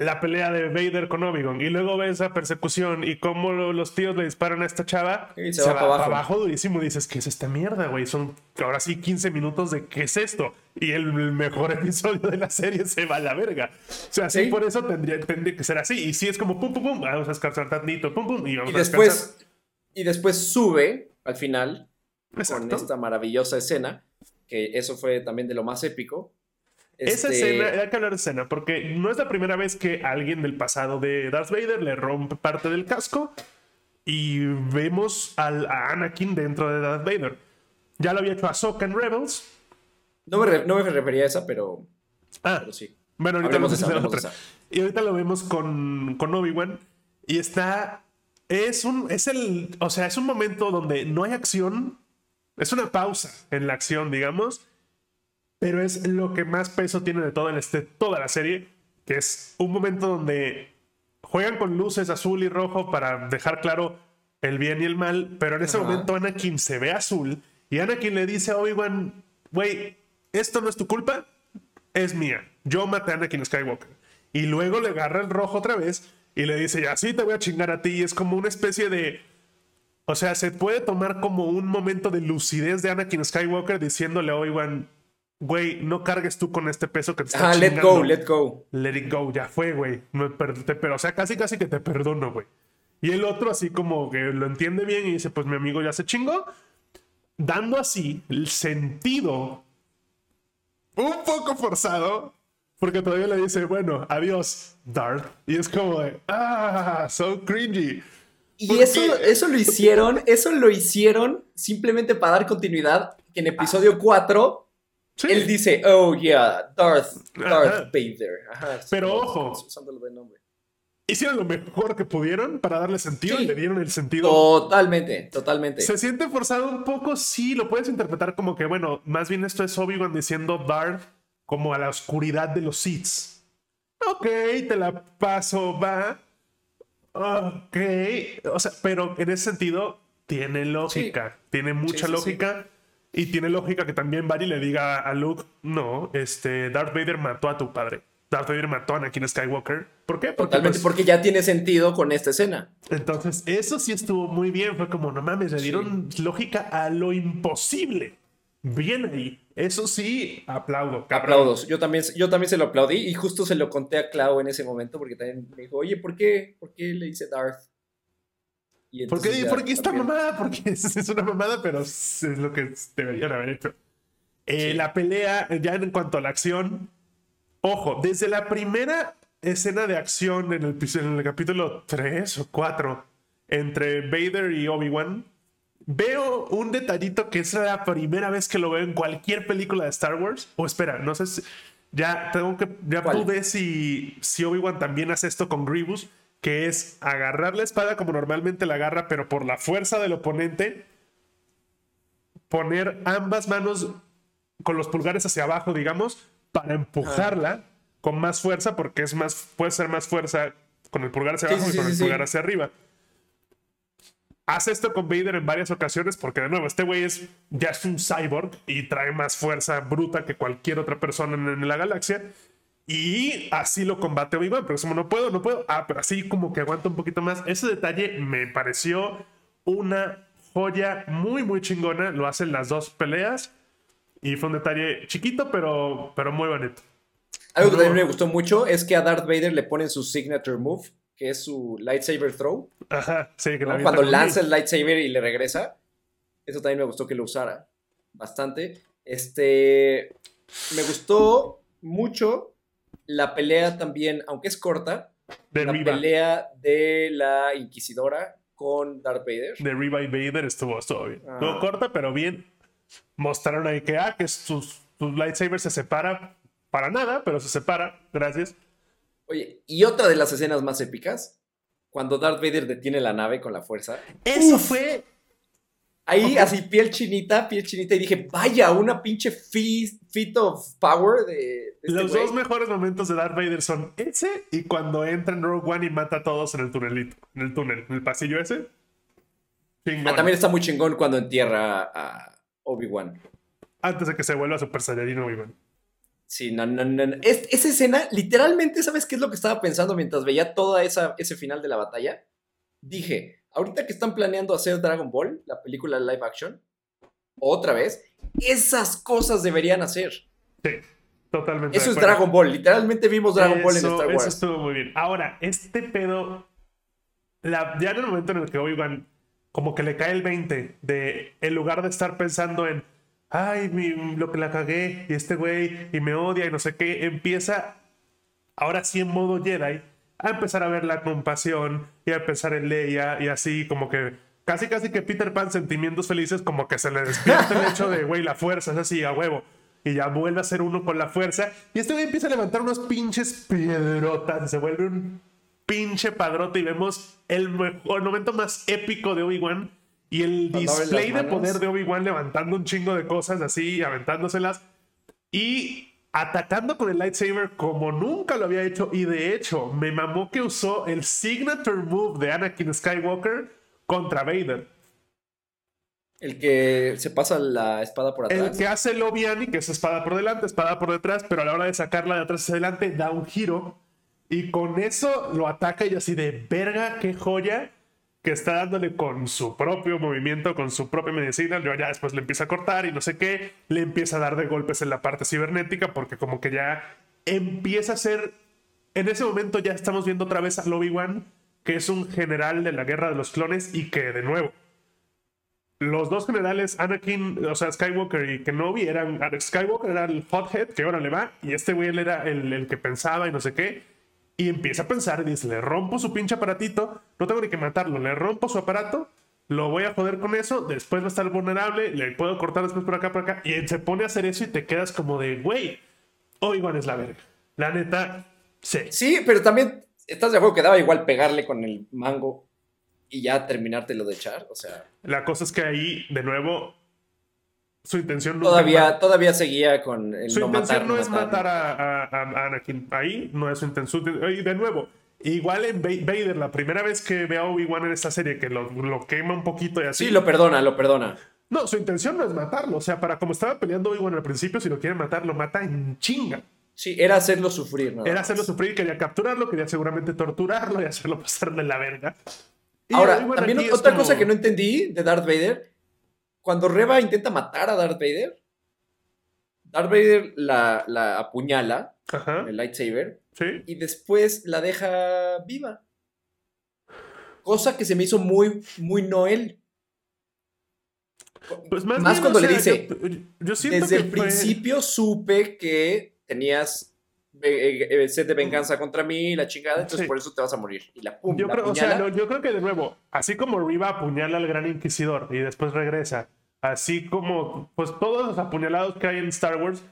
la pelea de Vader con Obi-Wan y luego ves esa persecución y cómo lo- los tíos le disparan a esta chava, Y se va para abajo. abajo durísimo. Dices, ¿qué es esta mierda, güey? Son ahora sí 15 minutos de ¿qué es esto? Y el mejor episodio de la serie se va a la verga. O sea, sí, Sí. por eso tendría, tendría que ser así. Y si es como pum, pum, pum, vamos a descansar tantito, pum, pum, y vamos Y a descansar. después, y después sube al final con esta maravillosa escena, que eso fue también de lo más épico. Esa Este, escena, hay que hablar de escena, porque no es la primera vez que alguien del pasado de Darth Vader le rompe parte del casco y vemos al, a Anakin dentro de Darth Vader. Ya lo había hecho Ahsoka en Rebels. No me, re- no me refería a esa, pero, Ah, pero sí. bueno, ahorita vamos a esa, hacer otra. esa. Y ahorita lo vemos con, con Obi-Wan. Y está. Es un. Es el. O sea, es un momento donde no hay acción. Es una pausa en la acción, digamos. Pero es lo que más peso tiene de toda, este, toda la serie. Que es un momento donde juegan con luces azul y rojo para dejar claro el bien y el mal. Pero en ese Ajá. momento Anakin se ve azul. Y Anakin le dice a Obi-Wan: Güey, esto no es tu culpa es mía. Yo maté a Anakin Skywalker. Y luego le agarra el rojo otra vez y le dice, ya sí te voy a chingar a ti. Y es como una especie de... O sea, se puede tomar como un momento de lucidez de Anakin Skywalker diciéndole a Obi-Wan, güey, no cargues tú con este peso que te está Ah, let go, let go. Let it go, ya fue, güey. No, per- te- Pero, o sea, casi casi que te perdono, güey. Y el otro así como que lo entiende bien y dice, pues mi amigo ya se chingó. Dando así el sentido un poco forzado, porque todavía le dice, bueno, adiós, Darth. Y es como de, ah, so cringy. Y eso, eso lo hicieron, eso lo hicieron simplemente para dar continuidad. En episodio 4 Sí. él dice, oh yeah, Darth, Darth Ajá. Vader. Ajá, Pero ojo. Usándolo de nombre. Hicieron lo mejor que pudieron para darle sentido Sí. y le dieron el sentido Totalmente, totalmente. ¿Se siente forzado un poco? Sí, lo puedes interpretar como que, bueno, más bien esto es Obi-Wan diciendo Darth como a la oscuridad de los Sith. Ok, te la paso, va. Ok. O sea, pero en ese sentido tiene lógica. Tiene mucha Sí, sí, lógica. Y tiene lógica que también Barry le diga a Luke, no, este, Darth Vader mató a tu padre. Darth Vader mató a Anakin Skywalker. ¿Por qué? Porque Totalmente, pues, porque ya tiene sentido con esta escena. entonces, eso sí estuvo muy bien. Fue como, no mames, le dieron lógica a lo imposible. Bien ahí. Eso sí, aplaudo. Aplaudos. Yo también, yo también se lo aplaudí y justo se lo conté a Clau en ese momento porque también me dijo, oye, ¿por qué? ¿Por qué le dice Darth? Y ¿Por qué, por qué esta mamada? Porque es, es una mamada, pero es lo que deberían haber hecho. Eh, Sí. La pelea, ya en cuanto a la acción, ojo, desde la primera escena de acción en el, en el capítulo 3 o 4 entre Vader y Obi-Wan, veo un detallito que es la primera vez que lo veo en cualquier película de Star Wars. O espera, no sé si. Ya tengo que. Ya ¿Cuál? pude si, si Obi-Wan también hace esto con Grievous, que es agarrar la espada como normalmente la agarra, pero por la fuerza del oponente, poner ambas manos con los pulgares hacia abajo, digamos, para empujarla con más fuerza, porque es más, puede ser más fuerza con el pulgar hacia abajo sí, y con sí, el pulgar hacia arriba. Hace esto con Vader en varias ocasiones porque, de nuevo, este güey es, ya es un cyborg y trae más fuerza bruta que cualquier otra persona en la galaxia. Y así lo combate Obi-Wan, pero como no puedo, no puedo. Ah, pero así como que aguanta un poquito más. Ese detalle me pareció una joya muy, muy chingona. Lo hacen las dos peleas. Y fue un detalle chiquito, pero, pero muy bonito. Algo que también me gustó mucho es que a Darth Vader le ponen su signature move, que es su lightsaber throw. Ajá, sí, que ¿no? la Cuando lanza el lightsaber y le regresa. Eso también me gustó que lo usara bastante. Este. Me gustó mucho la pelea también, aunque es corta, de la Riva. pelea de la Inquisidora con Darth Vader. de Riva y Vader estuvo, estuvo bien. Ah. Estuvo corta, pero bien. Mostraron ahí que, ah, que sus, sus lightsabers se separa para nada, pero se separa. Gracias. Oye, y otra de las escenas más épicas, cuando Darth Vader detiene la nave con la fuerza. Eso Uf. fue. Ahí, así, piel chinita, piel chinita, y dije, vaya, una pinche feat, feat of power de, de este Los dos mejores momentos de Darth Vader son ese y cuando entra en Rogue One y mata a todos en el tunelito, en el túnel, en el pasillo ese. Chingón. Ah, también está muy chingón cuando entierra a Obi-Wan. Antes de que se vuelva Super Saiyajin Obi-Wan. Sí, no, no, no. esa escena, literalmente, ¿sabes qué es lo que estaba pensando mientras veía toda esa, ese final de la batalla? Dije, ahorita que están planeando hacer Dragon Ball, la película live action, otra vez, esas cosas deberían hacer. Sí, totalmente. Eso es Dragon Ball. Literalmente vimos Dragon Ball en Star Wars. Eso estuvo muy bien. Ahora, este pedo. ya en el momento en el que Obi-Wan como que le cae el 20 de en lugar de estar pensando en ay, lo que la cagué y este güey y me odia y no sé qué, empieza ahora sí en modo Jedi a empezar a ver la compasión y a empezar en Leia y así como que casi casi que Peter Pan sentimientos felices como que se le despierta el hecho de güey la fuerza es así a huevo. Y ya vuelve a ser uno con la fuerza. Y este güey empieza a levantar unos pinches piedrotas y se vuelve un pinche padrote y vemos el, el momento más épico de Obi-Wan y el display de poder de Obi-Wan levantando un chingo de cosas así, aventándoselas y atacando con el lightsaber como nunca lo había hecho. Y de hecho, me mamó que usó el signature move de Anakin Skywalker contra Vader. El que se pasa la espada por atrás. El que hace el Obiani, que es espada por delante, espada por detrás, pero a la hora de sacarla de atrás hacia adelante da un giro. Y con eso lo ataca y así de verga, qué joya que está dándole con su propio movimiento, con su propia medicina, luego ya después le empieza a cortar y no sé qué, le empieza a dar de golpes en la parte cibernética porque como que ya empieza a ser, en ese momento ya estamos viendo otra vez a Obi-Wan, que es un general de la guerra de los clones y que de nuevo, los dos generales, Anakin, o sea, Skywalker y Kenobi, eran, Skywalker era el hothead, que ahora le va, y este güey era el, el que pensaba y no sé qué, y empieza a pensar y dice, le rompo su pinche aparatito, no tengo ni que matarlo, le rompo su aparato, lo voy a joder con eso, después va a estar vulnerable, le puedo cortar después por acá, por acá, y se pone a hacer eso y te quedas como de, güey, Obi-Wan es la verga. La neta, sí. Sí, pero también, ¿estás de acuerdo que daba igual pegarle con el mango y ya terminártelo de echar? O sea... La cosa es que ahí, de nuego, su intención todavía, todavía seguía con el su intención no es matar a, Anakin. Ahí no es su intención. Y de nuevo, igual en Vader, la primera vez que ve a Obi-Wan en esta serie, que lo, quema un poquito y así. Sí, lo perdona, lo perdona. No, su intención no es matarlo. O sea, para como estaba peleando Obi-Wan al principio, si lo quiere matar, lo mata en chinga. Sí, era hacerlo sufrir, ¿no? Era hacerlo sufrir, quería capturarlo, quería seguramente torturarlo y hacerlo pasarle la verga. Ahora, también otra cosa que no entendí de Darth Vader cuando Reba intenta matar a Darth Vader, Darth Vader la, apuñala, el lightsaber, y después la deja viva. Cosa que se me hizo muy, muy Noel. Pues más, cuando le dice, desde el principio supe que tenías eh, eh, sed de venganza contra mí, la chingada, entonces por eso te vas a morir. Y la, yo, creo, yo creo que de nuevo, así como Riva apuñala al gran inquisidor y después regresa, así como pues todos los apuñalados que hay en Star Wars,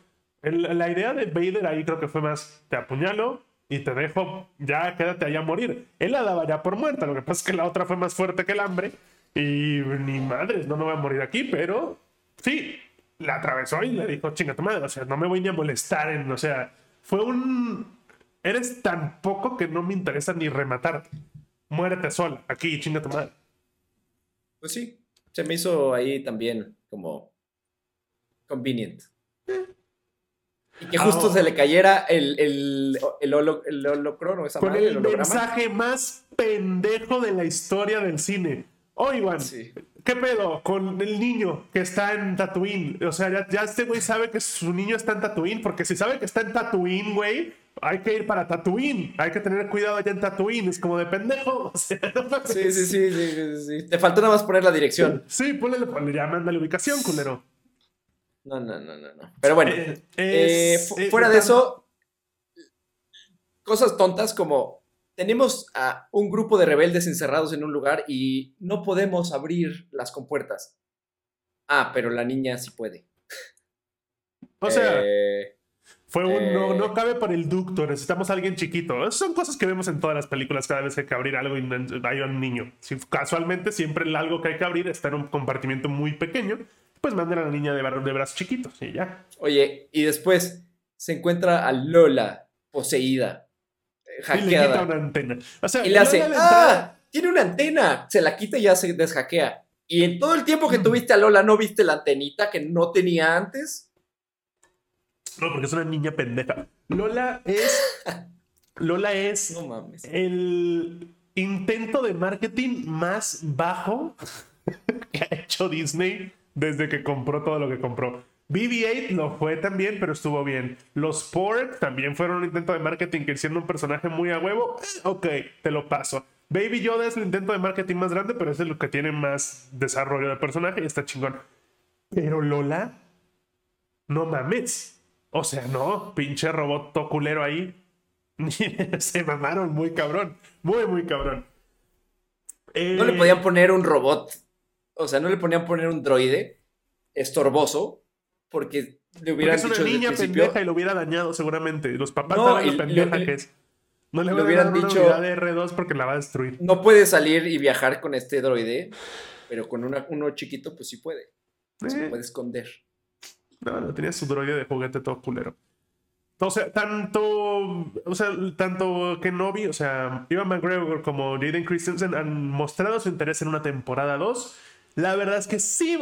la idea de Vader ahí creo que fue más, te apuñalo y te dejo, ya quédate allá a morir. Él la daba ya por muerta, lo que pasa es que la otra fue más fuerte que el hambre y ni madres, no, no voy a morir aquí, pero sí, la atravesó y le dijo, chinga tu madre, o sea, no me voy ni a molestar en, o sea, fue un... Eres tan poco que no me interesa ni rematar. Muérete sola, aquí, chinga tu madre. Pues sí, se me hizo ahí también como convenient. Y que justo se le cayera el, el, el, holocrono, esa Con el, mensaje más pendejo de la historia del cine. Oigan, ¿qué pedo con el niño que está en Tatooine? O sea, ya, este güey sabe que su niño está en Tatooine, porque si sabe que está en Tatooine, güey, hay que ir para Tatooine. Hay que tener cuidado allá en Tatooine. Es como de pendejo. sí, sí, sí, sí, sí, Te faltó nada más poner la dirección. Sí, ponle, ponle ya manda la ubicación, culero. No, no, no, no, no. Pero bueno, eh, eh, fuera de eso, cosas tontas como tenemos a un grupo de rebeldes encerrados en un lugar y no podemos abrir las compuertas. Ah, pero la niña sí puede. O sea, eh, fue un no, no eh, cabe para el ducto, necesitamos a alguien chiquito. Esas son cosas que vemos en todas las películas cada vez que hay que abrir algo y hay un niño. Si casualmente siempre algo que hay que abrir está en un compartimiento muy pequeño, pues manden a la niña de, de brazos chiquitos y ya. Oye, y después se encuentra a Lola poseída hackeada. Y le una antena. y le hace, ¡ah! Tiene una antena. Se la quita y ya se deshackea. Y en todo el tiempo que mm. tuviste a Lola, ¿no viste la antenita que no tenía antes? No, porque es una niña pendeja. Lola es. Lola es No mames. el intento de marketing más bajo que ha hecho Disney desde que compró todo lo que compró. BB-8 lo fue también, pero estuvo bien. Los Pork también fueron un intento de marketing que hicieron un personaje muy a huevo. Eh, Ok, te lo paso. Baby Yoda es el intento de marketing más grande, pero es el que tiene más desarrollo de personaje y está chingón. Pero Lola, no mames. O sea, no, pinche robot toculero ahí. Se mamaron muy cabrón. Muy, muy cabrón. No le Eh, podían poner un robot. O sea, no le ponían poner un droide estorboso. Porque le Porque hubieran es una dicho niña pendeja y lo hubiera dañado seguramente. Los papás No, saben lo pendeja le- que es. No le, le hubieran dicho una de R2 porque la va a destruir. No puede salir y viajar con este droide. Pero con una- uno chiquito, pues sí puede. Se Eh, puede esconder. no, no, tenía su droide de juguete todo culero. O sea, tanto, o sea, tanto Kenobi, o sea, Ivan McGregor como Jaden Christensen han mostrado su interés en una temporada 2. La verdad es que sí,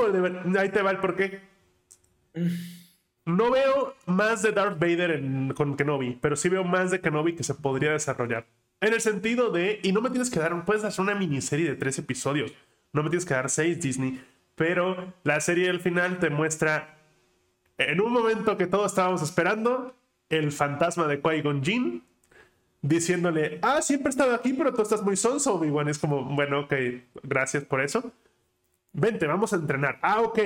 ahí te va el porqué. No veo más de Darth Vader en- con Kenobi, pero sí veo más de Kenobi que se podría desarrollar. En el sentido de, y no me tienes que dar, puedes hacer una miniserie de tres episodios, no me tienes que dar seis Disney, pero la serie al final te muestra, en un momento que todos estábamos esperando, el fantasma de Qui-Gon Jinn diciéndole, ah, siempre he estado aquí, pero tú estás muy sonso, Obi-Wan. Es como, bueno, ok, gracias por eso. Vente, vamos a entrenar. Ah, ok.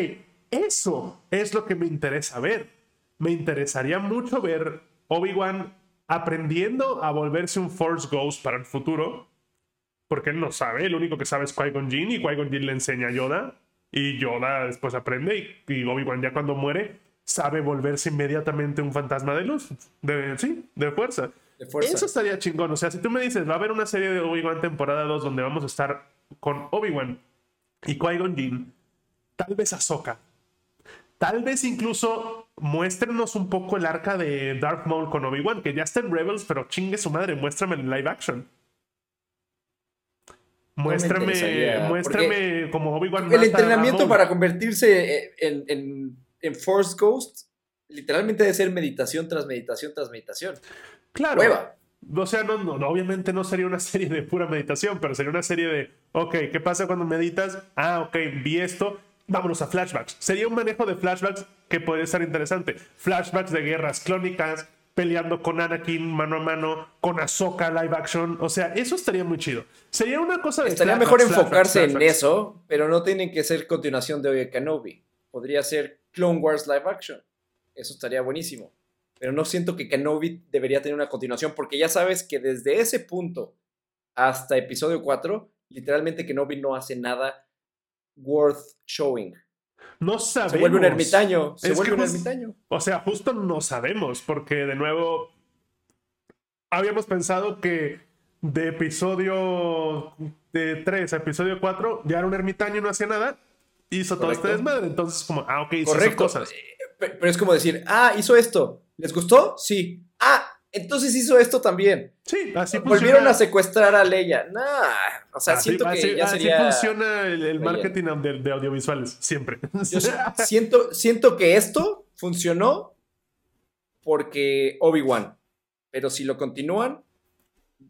Eso es lo que me interesa ver. Me interesaría mucho ver Obi-Wan aprendiendo a volverse un Force Ghost para el futuro. Porque él no sabe, el único que sabe es Qui-Gon Jinn y Qui-Gon Jinn le enseña a Yoda. Y Yoda después aprende y, y Obi-Wan ya cuando muere sabe volverse inmediatamente un fantasma de luz. De, sí, de fuerza. De fuerza. Eso estaría chingón. O sea, si tú me dices, va a haber una serie de Obi-Wan temporada 2 donde vamos a estar con Obi-Wan y Qui-Gon Jinn, tal vez Ahsoka. Tal vez incluso muéstrenos un poco el arca de Darth Maul con Obi-Wan, que ya está en Rebels, pero chingue su madre, muéstrame en live action. Muéstrame, muéstrame como Obi-Wan. El entrenamiento para convertirse eh, en, en, en Force Ghost literalmente debe ser meditación tras meditación tras meditación. Claro. O sea, no, no, no, obviamente no sería una serie de pura meditación, pero sería una serie de, ok, ¿qué pasa cuando meditas? Ah, ok, vi esto, vámonos a flashbacks. Sería un manejo de flashbacks que podría estar interesante. Flashbacks de guerras clónicas, peleando con Anakin mano a mano, con Ahsoka live action. O sea, eso estaría muy chido. Sería una cosa de... Estaría mejor flashbacks, enfocarse en eso, pero no tienen que ser continuación de Obi Kenobi. Podría ser Clone Wars live action. Eso estaría buenísimo. Pero no siento que Kenobi debería tener una continuación, porque ya sabes que desde ese punto hasta episodio 4, literalmente Kenobi no hace nada worth showing. No sabemos. Se vuelve un ermitaño. Se Es vuelve un ermitaño. O sea, justo no sabemos, porque de nuevo habíamos pensado que de episodio de 3 a episodio 4 ya era un ermitaño y no hacía nada. Hizo todo este desmadre. Entonces, como, ah, ok, hizo Correcto. cosas. Eh, pe- Pero es como decir, ah, hizo esto. ¿Les gustó? Sí. Ah, entonces hizo esto también. Sí, así Volvieron funciona. a secuestrar a Leia. Nah. O sea, así, siento que así- ya así sería. funciona el, marketing de, de audiovisuales, siempre. Yo siento, siento que esto funcionó porque Obi-Wan. Pero si lo continúan,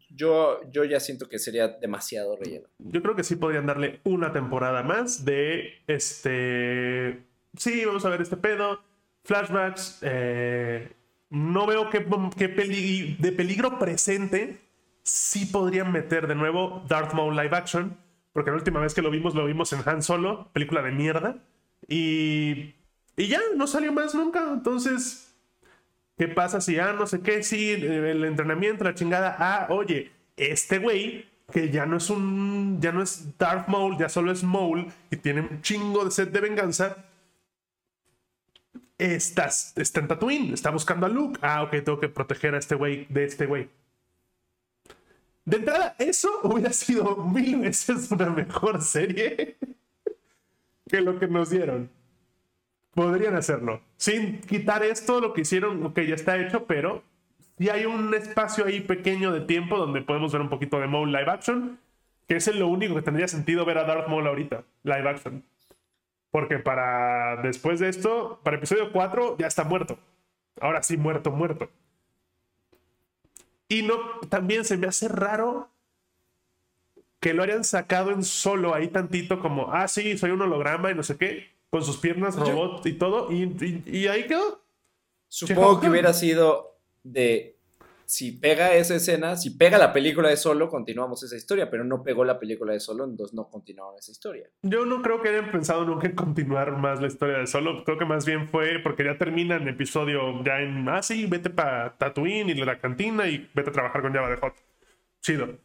yo, yo ya siento que sería demasiado relleno. Yo creo que sí podrían darle una temporada más de este. Sí, vamos a ver este pedo. Flashbacks. eh, no veo peli- de peligro presente sí podrían meter de nuevo Darth Maul live action. Porque la última vez que lo vimos, lo vimos en Han Solo, película de mierda. Y. Y ya, no salió más nunca. Entonces. ¿Qué pasa si, ah, no sé qué, sí, el entrenamiento, la chingada, ah, oye, este güey, que ya no es un, ya no es Darth Maul, ya solo es Maul, y tiene un chingo de sed de venganza, estás, está en Tatooine, está buscando a Luke, ah, ok, tengo que proteger a este güey de este güey. De entrada, eso hubiera sido mil veces una mejor serie que lo que nos dieron. Podrían hacerlo. Sin quitar esto, lo que hicieron, que ya está hecho, pero sí hay un espacio ahí pequeño de tiempo donde podemos ver un poquito de Maul live action, que es lo único que tendría sentido ver a Darth Maul ahorita, live action. Porque para después de esto, para episodio 4 ya está muerto. Ahora sí, muerto, muerto. Y no, también se me hace raro que lo hayan sacado en solo ahí tantito como, ah, sí, soy un holograma y no sé qué, con sus piernas robot y todo, y, y ahí quedó. Supongo que hubiera sido de si pega esa escena, si pega la película de Solo, continuamos esa historia, pero no pegó la película de Solo, entonces no continuaron esa historia. Yo no creo que hayan pensado nunca en continuar más la historia de Solo, creo que más bien fue porque ya termina el episodio ya en, ah, sí, vete para Tatooine y la cantina y vete a trabajar con Java de Hot. Chido.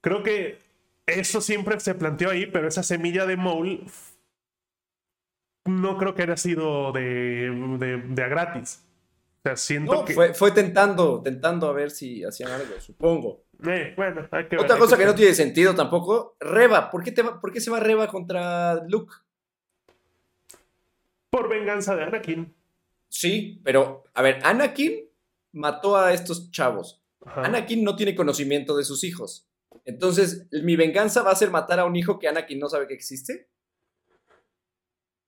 Creo que eso siempre se planteó ahí, pero esa semilla de Mole no creo que haya sido de, de, de a gratis siento que... fue, tentando, tentando a ver si hacían algo, supongo. Eh, bueno, Otra cosa que, no tiene sentido tampoco, Reba, ¿por qué, te ¿por qué se va Reba contra Luke? Por venganza de Anakin. Sí, pero, a ver, Anakin mató a estos chavos. Anakin no tiene conocimiento de sus hijos. Entonces, ¿mi venganza va a ser matar a un hijo que Anakin no sabe que existe?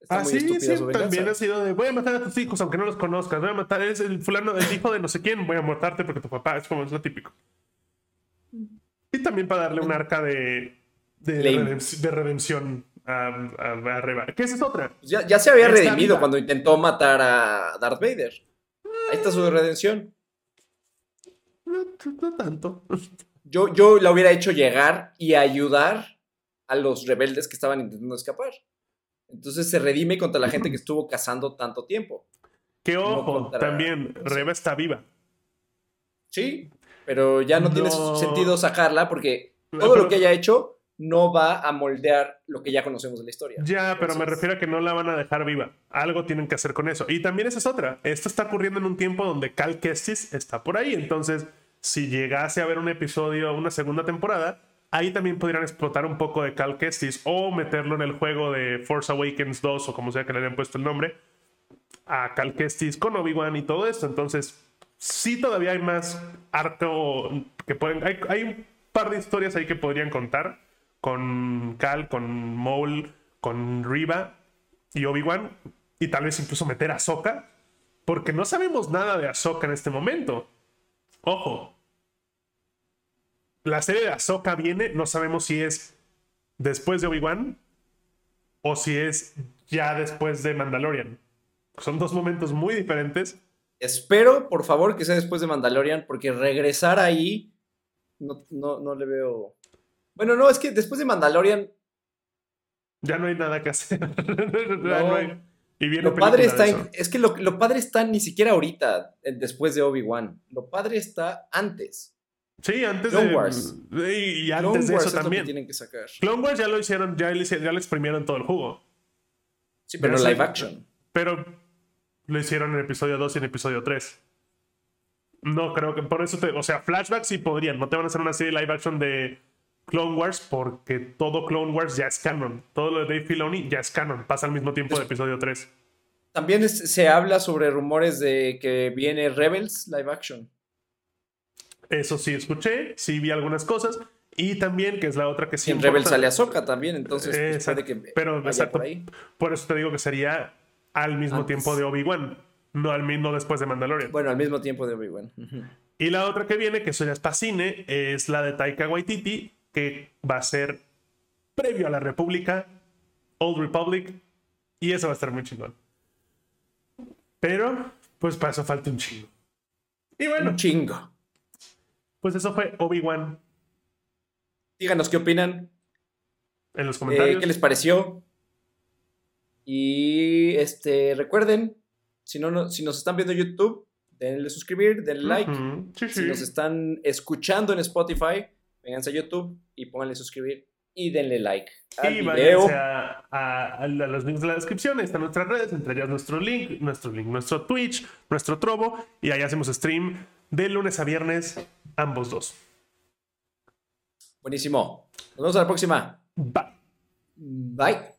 Ah, sí, sí, también ha sido de voy a matar a tus hijos aunque no los conozcas, voy a matar, eres el fulano, el hijo de no sé quién, voy a matarte porque tu papá es como es lo típico. Y también para darle un arca de, de, redención a, a, Reba. ¿Qué es otra? Ya, ya, se había redimido cuando intentó matar a Darth Vader. Ahí está su redención. No, no tanto. Yo, yo la hubiera hecho llegar y ayudar a los rebeldes que estaban intentando escapar. Entonces se redime contra la gente que estuvo cazando tanto tiempo. Que ojo, también Reba está viva. Sí, pero ya no, tiene sentido sacarla porque todo lo que haya hecho no va a moldear lo que ya conocemos de la historia. Ya, pero me refiero a que no la van a dejar viva. Algo tienen que hacer con eso. Y también esa es otra. Esto está ocurriendo en un tiempo donde Cal Kestis está por ahí. Entonces, si llegase a ver un episodio, una segunda temporada, Ahí también podrían explotar un poco de Cal Kestis o meterlo en el juego de Force Awakens 2 o como sea que le hayan puesto el nombre a Cal Kestis con Obi-Wan y todo esto. Entonces, sí todavía hay más arco que pueden... Hay, un par de historias ahí que podrían contar con Cal, con Maul, con Riva y Obi-Wan y tal vez incluso meter a Ahsoka porque no sabemos nada de Ahsoka en este momento. Ojo, la serie de Ahsoka viene, no sabemos si es después de Obi-Wan o si es ya después de Mandalorian. Son dos momentos muy diferentes. Espero, por favor, que sea después de Mandalorian, porque regresar ahí no, no, le veo. Bueno, no, es que después de Mandalorian. Ya no hay nada que hacer. Y lo padre está es que lo, lo, padre está ni siquiera ahorita, después de Obi-Wan. Lo padre está antes. Sí, antes Clone de. Wars. Y, antes de eso también. tienen que sacar. Clone Wars ya lo hicieron, ya le, ya exprimieron todo el jugo. Sí, pero, live action. Pero lo hicieron en episodio 2 y en episodio 3. No creo que por eso te. O sea, flashbacks sí podrían. No te van a hacer una serie live action de Clone Wars porque todo Clone Wars ya es canon. Todo lo de Dave Filoni ya es canon. Pasa al mismo tiempo de episodio 3. También se habla sobre rumores de que viene Rebels live action. Eso sí escuché, sí vi algunas cosas. Y también, que es la otra que sí. En Rebel sale Ahsoka también, entonces puede que Pero por, ahí. por eso te digo que sería al mismo tiempo de Obi-Wan, no al mismo después de Mandalorian. Bueno, al mismo tiempo de Obi-Wan. Y la otra que viene, que eso ya está cine, es la de Taika Waititi, que va a ser previo a la República, Old Republic, y eso va a estar muy chingón. Pero, pues para eso falta un chingo. Y bueno. Un chingo. Pues eso fue Obi-Wan. Díganos qué opinan. En los comentarios. Eh, ¿Qué les pareció? Y este, recuerden, si, no, si nos están viendo en YouTube, denle suscribir, denle like. Si nos están escuchando en Spotify, vénganse a YouTube y pónganle suscribir y denle like. y video. A, a, a, los links de la descripción. están nuestras redes, entre ellas nuestro link, nuestro link, nuestro Twitch, nuestro Trovo. Y ahí hacemos stream de lunes a viernes ambos dos. Buenísimo. Nos vemos a la próxima. Bye. Bye.